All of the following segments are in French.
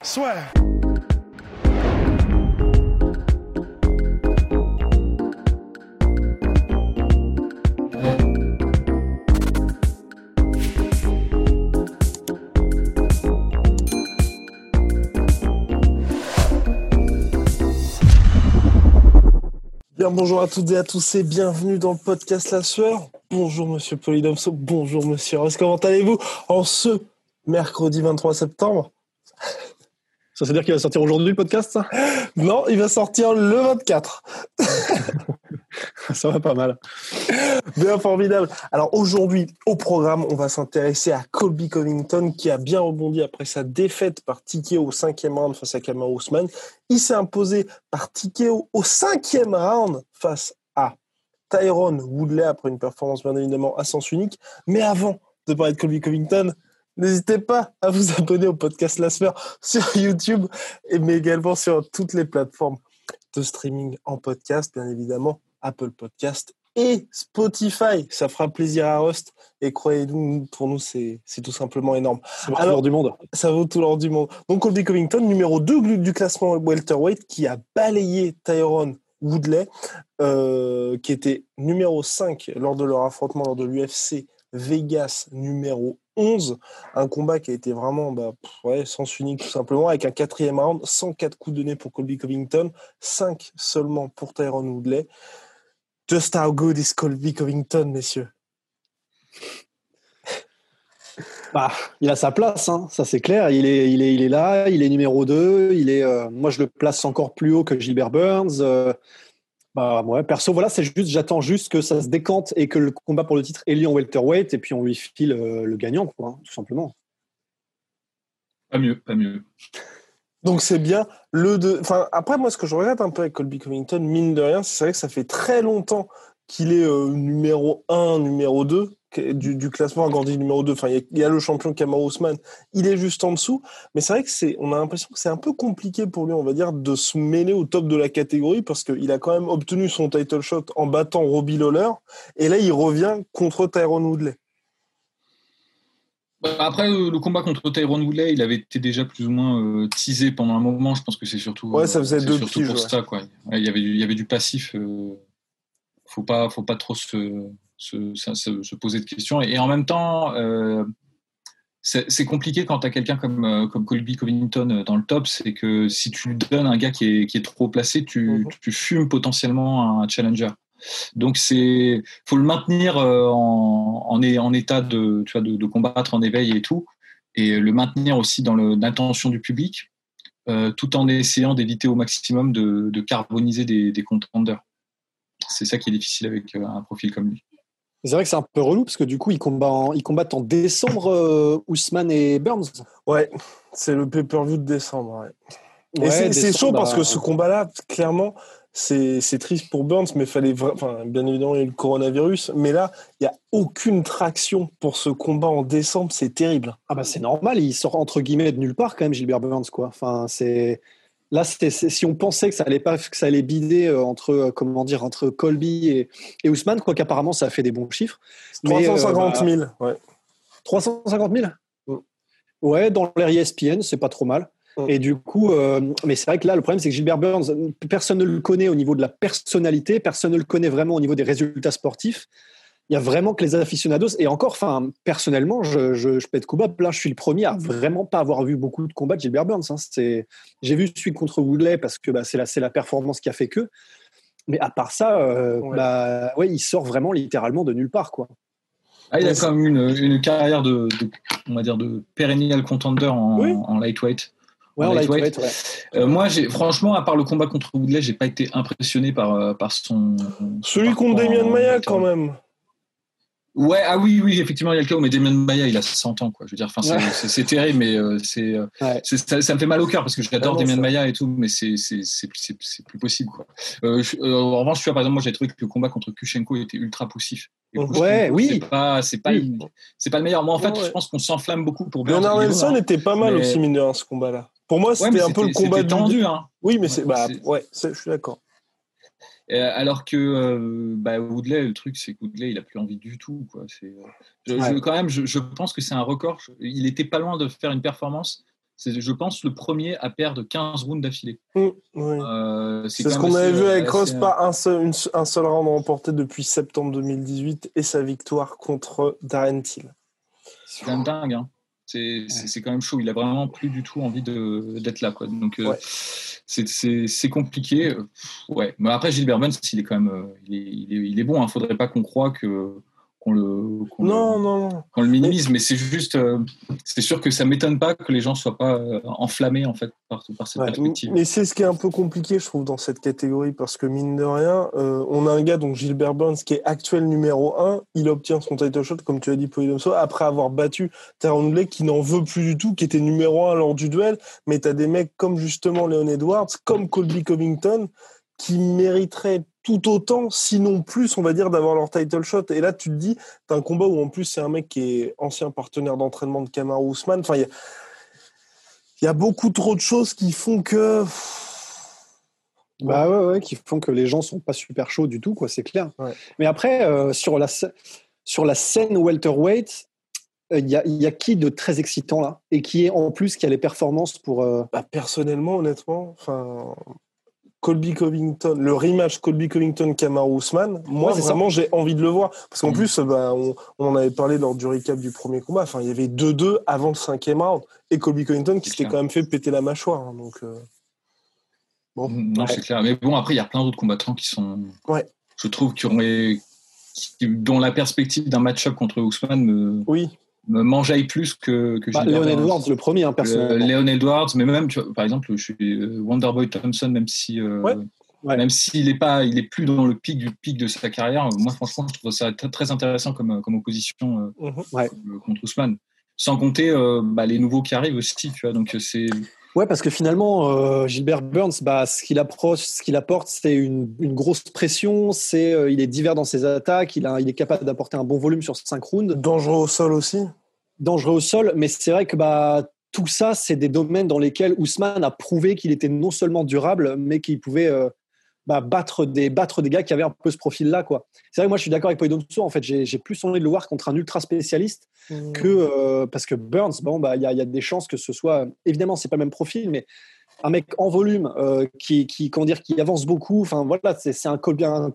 Swear. Bien, bonjour à toutes et à tous et bienvenue dans le podcast La Sueur. Bonjour Monsieur Polydomso, bonjour Monsieur Ross, comment allez-vous en ce mercredi 23 septembre? Ça veut dire qu'il va sortir aujourd'hui le podcast, ça? Non, il va sortir le 24. ça va pas mal. Bien formidable. Alors aujourd'hui, au programme, on va s'intéresser à Colby Covington qui a bien rebondi après sa défaite par TKO au cinquième round face à Kamar Ousmane. Il s'est imposé par TKO au cinquième round face à Tyrone Woodley après une performance bien évidemment à sens unique. Mais avant de parler de Colby Covington, N'hésitez pas à vous abonner au podcast La Sphère sur YouTube, mais également sur toutes les plateformes de streaming en podcast, bien évidemment, Apple Podcast et Spotify. Ça fera plaisir à Host. Et croyez-nous, pour nous, c'est tout simplement énorme. Ça vaut tout l'or du monde. Ça vaut tout l'or du monde. Donc, Colby Covington, numéro 2 du classement welterweight, qui a balayé Tyrone Woodley, euh, qui était numéro 5 lors de leur affrontement lors de l'UFC Vegas numéro 11. Un combat qui a été vraiment bah, ouais, sens unique tout simplement, avec un quatrième round, 104 coups de nez pour Colby Covington, 5 seulement pour Tyrone Woodley. Just how good is Colby Covington, messieurs? Bah, il a sa place, hein, ça c'est clair. Il est, il, est, il est là, il est numéro 2. Il est, euh, moi, je le place encore plus haut que Gilbert Burns. Euh, bah, ouais, perso, voilà, c'est juste, j'attends juste que ça se décante et que le combat pour le titre ait lieu en welterweight et puis on lui file euh, le gagnant, quoi, hein, tout simplement. Pas mieux, pas mieux. Donc c'est bien le de. Enfin après moi ce que je regrette un peu avec Colby Covington mine de rien c'est vrai que ça fait très longtemps qu'il est euh, numéro 1, numéro 2 du, du classement agrandi numéro 2. Enfin, il y, a le champion Kamar Ousmane, il est juste en dessous. Mais c'est vrai que c'est, on a l'impression que c'est un peu compliqué pour lui, on va dire, de se mêler au top de la catégorie parce qu'il a quand même obtenu son title shot en battant Robbie Lawler. Et là, il revient contre Tyrone Woodley. Bah, après, euh, le combat contre Tyrone Woodley, il avait été déjà plus ou moins euh, teasé pendant un moment. Je pense que c'est surtout, ouais, ça faisait deux surtout pour ça. Quoi. il, y avait du, il y avait du passif. Euh, faut pas, faut pas trop se, se, se, poser de questions. Et, en même temps, euh, c'est compliqué quand tu as quelqu'un comme, euh, comme Colby Covington euh, dans le top, c'est que si tu donnes un gars qui est, qui est trop placé, tu, mhm. tu, fumes potentiellement un challenger. Donc c'est faut le maintenir en, en, en état de, tu vois, de, de, combattre en éveil et tout, et le maintenir aussi dans l'intention du public, tout en essayant d'éviter au maximum de, de carboniser des, des contenders. C'est ça qui est difficile avec un profil comme lui. C'est vrai que c'est un peu relou parce que du coup, ils combattent en, ils combattent en décembre, euh, Ousmane et Burns. Ouais, c'est le pay-per-view de décembre. Ouais. et c'est chaud parce que bah, ce combat-là, clairement, c'est triste pour Burns, mais fallait enfin, bien évidemment, il y a eu le coronavirus. Mais là, il n'y a aucune traction pour ce combat en décembre. C'est terrible. Ah bah c'est normal, il sort entre guillemets de nulle part quand même, Gilbert Burns. Quoi. Enfin, c'est Là, si on pensait que ça allait pas, que ça allait bider euh, entre euh, comment dire entre Colby et, et Ousmane, quoi qu'apparemment ça a fait des bons chiffres. 350 000, euh, bah, ouais. 350 000. Mm. Ouais, dans l'air ESPN, c'est pas trop mal. Mm. Et du coup, mais c'est vrai que là, le problème, c'est que Gilbert Burns, personne ne le connaît au niveau de la personnalité, personne ne le connaît vraiment au niveau des résultats sportifs il y a vraiment que les aficionados. Et encore, enfin, personnellement, je, je, je pète Kuba. Là, je suis le premier à vraiment pas avoir vu beaucoup de combats de Gilbert Burns. Hein. J'ai vu celui contre Woodley parce que bah, c'est la, la performance qui a fait que. Mais à part ça, euh, ouais. Bah, ouais, il sort vraiment littéralement de nulle part. Quoi. Ah, il a quand même une, une carrière de, on va dire, de perennial contender en, en lightweight. Ouais, en lightweight. Ouais. Euh, moi, franchement, à part le combat contre Woodley, j'ai pas été impressionné par, euh, par son. Celui contre Damien Maya, quand même. Ouais, ah oui, oui, effectivement, il y a le cas où mais Damien Maya, il a 100 ans, quoi. Je veux dire, enfin, c'est terrible, mais euh, c'est, ça, ça, me fait mal au cœur parce que j'adore Damien Maya et tout, mais c'est plus possible, quoi. Euh, en revanche, tu vois, par exemple, moi, j'ai trouvé que le combat contre Kushenko était ultra poussif. ouais, oui. C'est pas, c'est pas, c'est pas le meilleur. Moi, en fait, je pense qu'on s'enflamme beaucoup pour Bernard Nelson était pas mal aussi, mine de rien, ce combat-là. Pour moi, c'était un peu le combat tendu, hein. Oui, mais c'est, bah, ouais, je suis d'accord. Euh, alors que euh, bah, Woodley, le truc, c'est que Woodley, il a plus envie du tout. Quoi. C'est, euh, je, quand même, je, pense que c'est un record. Il était pas loin de faire une performance. C'est, je pense, le premier à perdre 15 rounds d'affilée. Mmh, c'est, ce qu'on avait vu avec Ross, pas un seul, un seul round remporté depuis septembre 2018 et sa victoire contre Darren Till. C'est quand même dingue. Hein. C'est quand même chaud. Il a vraiment plus du tout envie d'être là. Quoi. Donc, euh, c'est compliqué. Ouais. Mais après, Gilbert Burns, il est quand même euh, il est, il est, il est bon. Il hein. ne faudrait pas qu'on croit que qu'on le, non, non, non. le minimise, mais c'est juste, euh, c'est sûr que ça m'étonne pas que les gens soient pas euh, enflammés en fait par, par cette perspective. Mais c'est ce qui est un peu compliqué, je trouve, dans cette catégorie, parce que mine de rien, euh, on a un gars, donc Gilbert Burns, qui est actuel numéro 1, il obtient son title shot, comme tu as dit, Polydomso, après avoir battu Taron qui n'en veut plus du tout, qui était numéro 1 lors du duel, mais tu as des mecs comme justement Leon Edwards, comme Colby Covington, qui mériteraient tout autant, sinon plus, on va dire, d'avoir leur title shot. Et là, tu te dis, tu as un combat où en plus, c'est un mec qui est ancien partenaire d'entraînement de Kamaru Ousmane. Enfin, il y, a beaucoup trop de choses qui font que. Bah ouais, ouais, qui font que les gens sont pas super chauds du tout, quoi, c'est clair. Mais après, euh, sur, la, sur la scène welterweight, euh, il y, a, y, a, qui de très excitant là? Et qui est en plus qui a les performances pour. Euh, bah, personnellement, honnêtement, enfin Colby Covington, le rematch Colby Covington Kamaru Usman, moi vraiment j'ai envie de le voir parce qu'en mm. plus bah, on, en avait parlé lors du recap du premier combat. Enfin il y avait 2-2 avant le cinquième round et Colby Covington qui s'était quand même fait péter la mâchoire. Hein, donc euh, bon, mm, non c'est clair. Mais bon après il y a plein d'autres combattants qui sont, ouais. je trouve qui auraient, dont la perspective d'un match-up contre Usman me, oui me mangeaille plus que, que bah, Léon Edwards, le premier, hein, personnellement. Léon Edwards, mais même, tu vois, par exemple, je suis euh, Wonderboy Thompson, même si. Euh, même s'il est pas, il est plus dans le pic du pic de sa carrière. Moi, franchement, je trouve ça très intéressant comme, comme opposition euh, mhm. contre Ousmane. Sans compter bah, les nouveaux qui arrivent aussi, tu vois. Donc c'est. Ouais, parce que finalement, Gilbert Burns, bah, ce qu'il approche, ce qu'il apporte, c'est une, une, grosse pression. C'est, il est divers dans ses attaques. Il, a, il est capable d'apporter un bon volume sur 5 rounds. Dangereux au sol aussi dangereux au sol, mais c'est vrai que bah, tout ça, c'est des domaines dans lesquels Ousmane a prouvé qu'il était non seulement durable, mais qu'il pouvait euh, bah, battre, des, battre des gars qui avaient un peu ce profil-là. C'est vrai que moi, je suis d'accord avec Poidomso. En fait, j'ai plus envie de le voir contre un ultra spécialiste mmh. que. Euh, parce que Burns, bon, bah, il y, a, y, a des chances que ce soit. Évidemment, c'est pas le même profil, mais un mec en volume euh, qui, qui, comment dire, qui avance beaucoup. Enfin voilà, c'est un,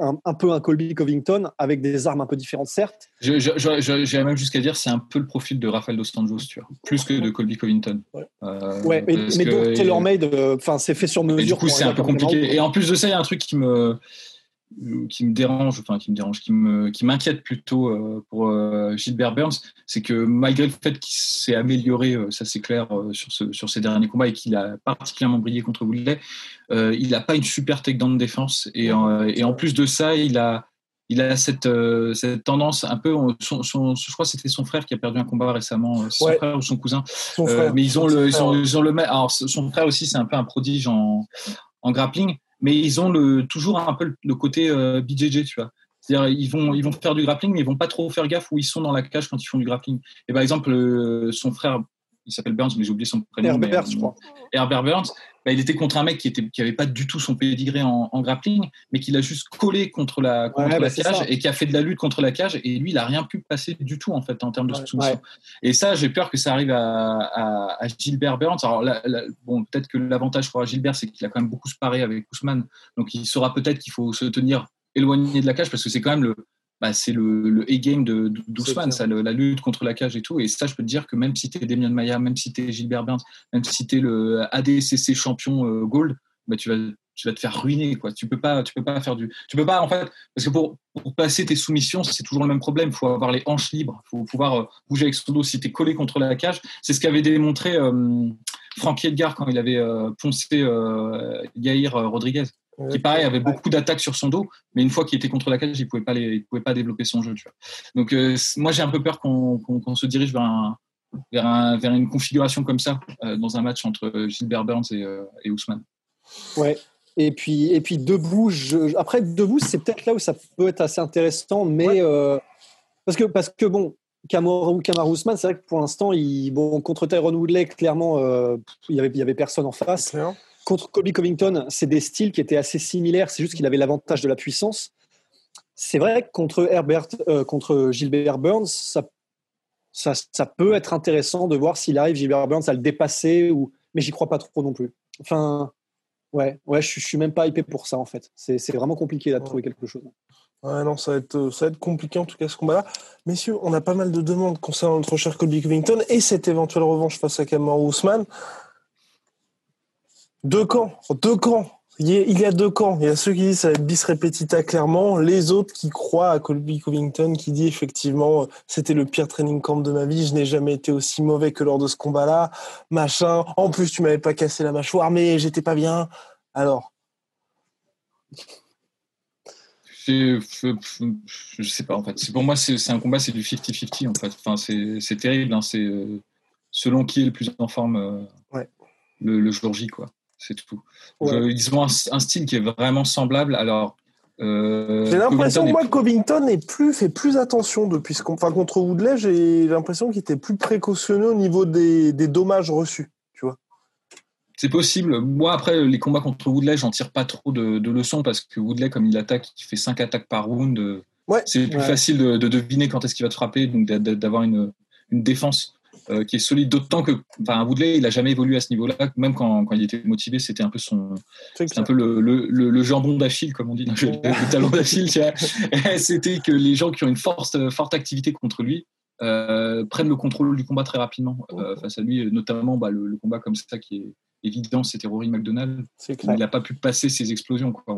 un, un, peu un Colby Covington avec des armes un peu différentes, certes. J'irais même jusqu'à dire c'est un peu le profil de Rafael dos Anjos, tu vois, plus que de Colby Covington. Ouais, euh, mais, mais donc tailor-made, euh, enfin c'est fait sur mesure. du coup, c'est un peu compliqué. Et en plus de ça, il y a un truc qui me qui me dérange, enfin qui me dérange, qui me, qui m'inquiète plutôt euh, pour euh, Gilbert Burns, c'est que malgré le fait qu'il s'est amélioré, euh, ça c'est clair sur, ce, sur ses derniers combats et qu'il a particulièrement brillé contre Woodley, il n'a pas une super takedown de défense et, et, en plus de ça, il a il a cette, cette tendance un peu. Son, je crois que c'était son frère qui a perdu un combat récemment, son frère ou son cousin. mais ils ont le, ils ont, ils ont le. Alors son frère aussi, c'est un peu un prodige en, en grappling mais ils ont le, toujours un peu le côté euh, BJJ, tu vois. C'est-à-dire, ils vont, ils vont faire du grappling, mais ils vont pas trop faire gaffe où ils sont dans la cage quand ils font du grappling. Et par exemple, euh, son frère, il s'appelle Burns, mais j'ai oublié son prénom. Herbert, je crois. Herbert Burns, bah, il était contre un mec qui était qui avait pas du tout son pédigré en, en grappling, mais qui l'a juste collé contre la, contre la bah, cage et qui a fait de la lutte contre la cage. Et lui, il a rien pu passer du tout en fait en termes de soumission. Et ça, j'ai peur que ça arrive à, à, à Gilbert Burns. Alors bon, peut-être que l'avantage pour Gilbert, c'est qu'il a quand même beaucoup sparé avec Ousmane, donc il saura peut-être qu'il faut se tenir éloigné de la cage parce que c'est quand même le bah, c'est le, le A-game de, d'Ousmane, ça, la lutte contre la cage et tout. Et ça, je peux te dire que même si tu es Damien Maia, même si tu es Gilbert Burns, même si tu es le ADCC champion euh, Gold, bah, tu vas tu vas te faire ruiner quoi. Tu peux pas tu peux pas faire du tu peux pas en fait parce que pour, pour passer tes soumissions c'est toujours le même problème. Il faut avoir les hanches libres. Il faut pouvoir euh, bouger avec son dos si tu es collé contre la cage. C'est ce qu'avait démontré euh, Frankie Edgar quand il avait poncé Yair Rodriguez qui pareil avait beaucoup d'attaques sur son dos, mais une fois qu'il était contre la cage, il pouvait pas il pouvait pas développer son jeu. Tu vois. Donc euh, moi j'ai un peu peur qu'on se dirige vers un, vers, vers une configuration comme ça euh, dans un match entre Gilbert Burns et, et Ousmane. Ouais. Et puis et puis debout, je... après debout c'est peut-être là où ça peut être assez intéressant, mais parce que parce que bon. Kamaru, Kamaru Ousmane, c'est vrai que pour l'instant, il, bon, contre Tyrone Woodley, clairement, il y avait, il y avait personne en face. Contre Colby Covington, c'est des styles qui étaient assez similaires, c'est juste qu'il avait l'avantage de la puissance. C'est vrai que contre, Herbert, euh, contre Gilbert Burns, ça, ça, peut être intéressant de voir s'il arrive, Gilbert Burns, à le dépasser, ou... mais j'y crois pas trop non plus. Enfin, ouais, ouais je, je suis même pas hypé pour ça en fait. C'est vraiment compliqué de trouver quelque chose. Ouais, non, ça va, être, ça va être compliqué en tout cas ce combat-là. Messieurs, on a pas mal de demandes concernant notre cher Colby Covington et cette éventuelle revanche face à Cameron Ousmane. Deux camps, deux camps. Il y a deux camps. Il y a ceux qui disent ça va être bis repetita clairement, les autres qui croient à Colby Covington qui dit effectivement c'était le pire training camp de ma vie, je n'ai jamais été aussi mauvais que lors de ce combat-là, machin. En plus tu m'avais pas cassé la mâchoire, mais j'étais pas bien. Alors? Je, je, sais pas en fait. Pour moi c'est un combat, c'est du 50-50 en fait. Enfin c'est terrible. Hein. C'est euh, selon qui est le plus en forme euh, ouais. le, le jour J quoi c'est tout. ils ont un, style qui est vraiment semblable. Alors, euh, j'ai l'impression, moi, que Covington est plus, fait plus attention depuis ce enfin, contre Woodley. J'ai l'impression qu'il était plus précautionneux au niveau des, des dommages reçus. Tu vois. C'est possible. Moi, après, les combats contre Woodley, j'en tire pas trop de, de, leçons parce que Woodley, comme il attaque, il fait 5 attaques par round. Euh, ouais. C'est plus facile de, de, deviner quand est-ce qu'il va te frapper, donc d'avoir une, une défense euh, qui est solide, d'autant que enfin, Woodley, il n'a jamais évolué à ce niveau-là, même quand, quand il était motivé, c'était un peu son, un peu le, le, le, jambon d'Achille, comme on dit, le, talon d'Achille. c'était que les gens qui ont une forte, forte activité contre lui euh, prennent le contrôle du combat très rapidement euh, face à lui, notamment bah, le, combat comme ça qui est évident, c'était Rory McDonald. Il n'a pas pu passer ses explosions. Quoi,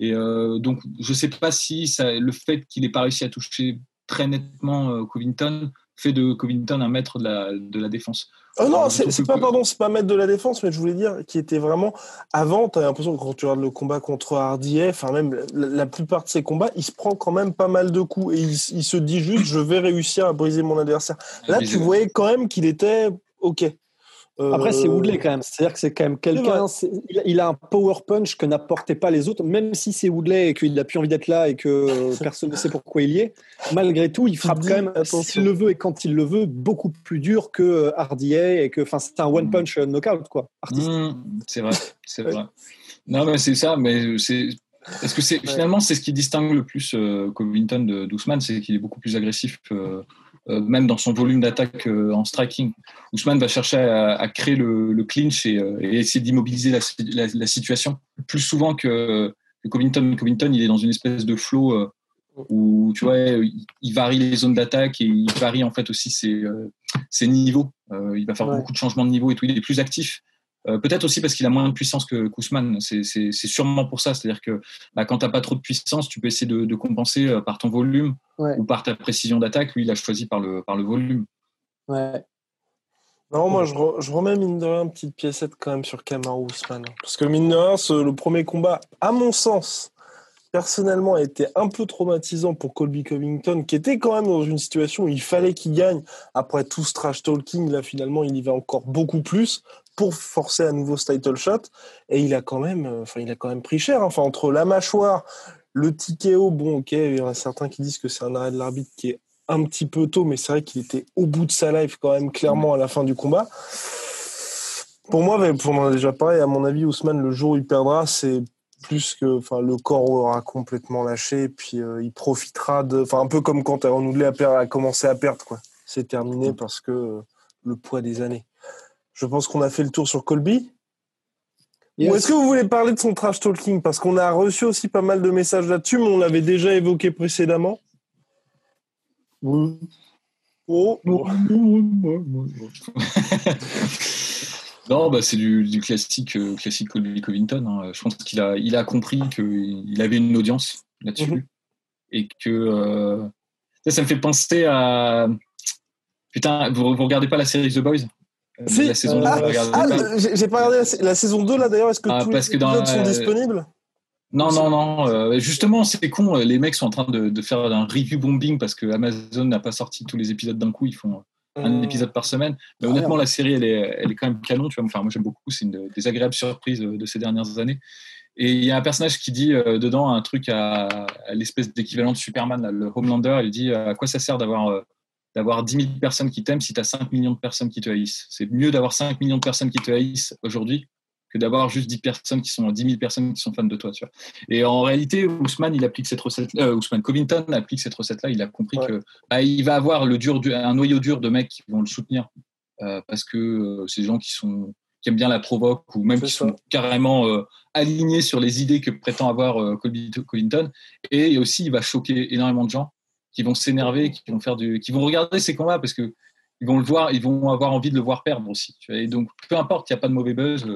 et donc, je ne sais pas si ça, le fait qu'il n'ait pas réussi à toucher très nettement Covington fait de Covington un maître de la, de la défense. Oh non, c'est pas, pardon, c'est pas maître de la défense, mais je voulais dire qui était vraiment. Avant, tu as l'impression que quand tu regardes le combat contre Hardy, enfin, même la, plupart de ses combats, il se prend quand même pas mal de coups et il, il se dit juste, je vais réussir à briser mon adversaire. Là, tu voyais quand même qu'il était OK. Après, c'est Woodley quand même. C'est-à-dire que c'est quand même quelqu'un. Il a un power punch que n'apportaient pas les autres, même si c'est Woodley et qu'il n'a plus envie d'être là et que personne ne sait pourquoi il y est. Malgré tout, il frappe quand même, s'il le veut et quand il le veut, beaucoup plus dur que euh, Hardier et que, enfin, c'est un one mm. punch knockout quoi. Mm, c'est vrai, c'est vrai. Non, mais c'est ça, mais c'est. Parce que c'est finalement c'est ce qui distingue le plus euh, Covington de d'Ousmane, c'est qu'il est beaucoup plus agressif. euh, même dans son volume d'attaque euh, en striking. Ousmane va chercher à, créer le, clinch euh, et, essayer d'immobiliser la, situation plus souvent que, Covington. Covington, il est dans une espèce de flow où tu vois, il varie les zones d'attaque et il varie en fait aussi ses, ses niveaux. il va faire beaucoup de changements de niveau et tout. Il est plus actif. Euh, peut-être aussi parce qu'il a moins de puissance que Kousman. C'est sûrement pour ça. C'est-à-dire que bah, quand tu n'as pas trop de puissance, tu peux essayer de, compenser euh, par ton volume ou par ta précision d'attaque. Lui, il a choisi par le, par le volume. Ouais. Non, moi, je, remets mine de rien une petite piécette quand même sur Kamaru Ousmane. Parce que mine de rien, le premier combat, à mon sens, personnellement, a été un peu traumatisant pour Colby Covington, qui était quand même dans une situation où il fallait qu'il gagne. Après tout ce trash talking, là, finalement, il y va encore beaucoup plus pour forcer à nouveau ce title shot. Et il a quand même, euh, enfin, il a quand même pris cher. Enfin, entre la mâchoire, le haut, bon, ok, il y en a certains qui disent que c'est un arrêt de l'arbitre qui est un petit peu tôt, mais c'est vrai qu'il était au bout de sa life quand même, clairement, à la fin du combat. Pour moi, on en a déjà parlé, à mon avis, Ousmane, le jour où il perdra, c'est plus que enfin le corps aura complètement lâché puis euh, il profitera de enfin un peu comme quand Aaron Woodley a, a commencé à perdre quoi c'est terminé parce que euh, le poids des années je pense qu'on a fait le tour sur Colby. Ou est-ce que vous voulez parler de son trash talking? Parce qu'on a reçu aussi pas mal de messages là-dessus, mais on l'avait déjà évoqué précédemment. Oui. Oh. non, bah, c'est du, classique, euh, classique Colby Covington. Hein. Je pense qu'il a, il a compris qu'il avait une audience là-dessus. Mhm. Et que euh, ça, me fait penser à. Putain, vous, vous regardez pas la série The Boys? La saison 2, ah, ah j'ai pas regardé la, saison 2 là d'ailleurs. Est-ce que ah, tous les épisodes sont disponibles? Non, non, non. justement, c'est con. Les mecs sont en train de, faire un review bombing parce que Amazon n'a pas sorti tous les épisodes d'un coup. Ils font un mmh. épisode par semaine. Mais honnêtement, la série, elle est, elle est quand même canon. Tu vois. Enfin, moi, j'aime beaucoup. C'est une des agréables surprises de, ces dernières années. Et il y a un personnage qui dit dedans un truc à, l'espèce d'équivalent de Superman, le Homelander. Il dit à quoi ça sert d'avoir d'avoir 10 000 personnes qui t'aiment si tu as 5 millions de personnes qui te haïssent? C'est mieux d'avoir 5 millions de personnes qui te haïssent aujourd'hui que d'avoir juste 10 personnes qui sont 10 000 personnes qui sont fans de toi. Tu vois. Et en réalité, Ousmane, il applique cette recette. Euh, Ousmane Covington applique cette recette-là. Il a compris que bah, il va avoir le dur, un noyau dur de mecs qui vont le soutenir euh, parce que euh, c'est des gens qui sont qui aiment bien la provoque ou même qui sont carrément euh, alignés sur les idées que prétend avoir Covington. Et aussi, il va choquer énormément de gens qui vont s'énerver, qui vont faire du, qui vont regarder ces combats parce que ils vont le voir, ils vont avoir envie de le voir perdre aussi. Tu vois. Et donc, peu importe, il n'y a pas de mauvais buzz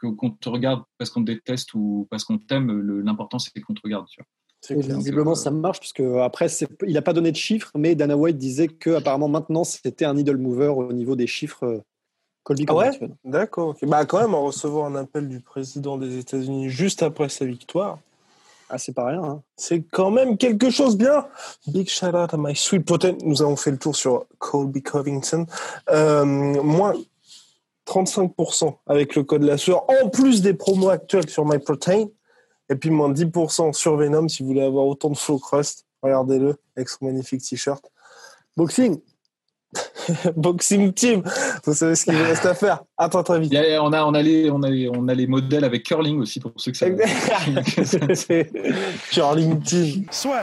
qu'on te regarde parce qu'on te déteste ou parce qu'on t'aime, l'important c'est qu'on te regarde. Tu vois. visiblement, ça marche, puisque après, il n'a pas donné de chiffres, mais Dana White disait que apparemment maintenant c'était un needle mover au niveau des chiffres. Euh, Colby ah ouais? D'accord. Bah, quand même, en recevant un appel du président des États-Unis juste après sa victoire. Ah, c'est pas rien. Hein. C'est quand même quelque chose bien. Big shout out à my sweet potent. Nous avons fait le tour sur Colby Covington. Euh, moi, 35% avec le code la sueur, en plus des promos actuels sur MyProtein. Et puis moins 10% sur Venom si vous voulez avoir autant de flow crust. Regardez-le avec son magnifique t-shirt. Boxing Boxing Team Vous savez ce qu'il reste à faire. Attends très vite. on, a, on, a les, on, a on a les modèles avec curling aussi pour ceux que ça. curling Team. Soit.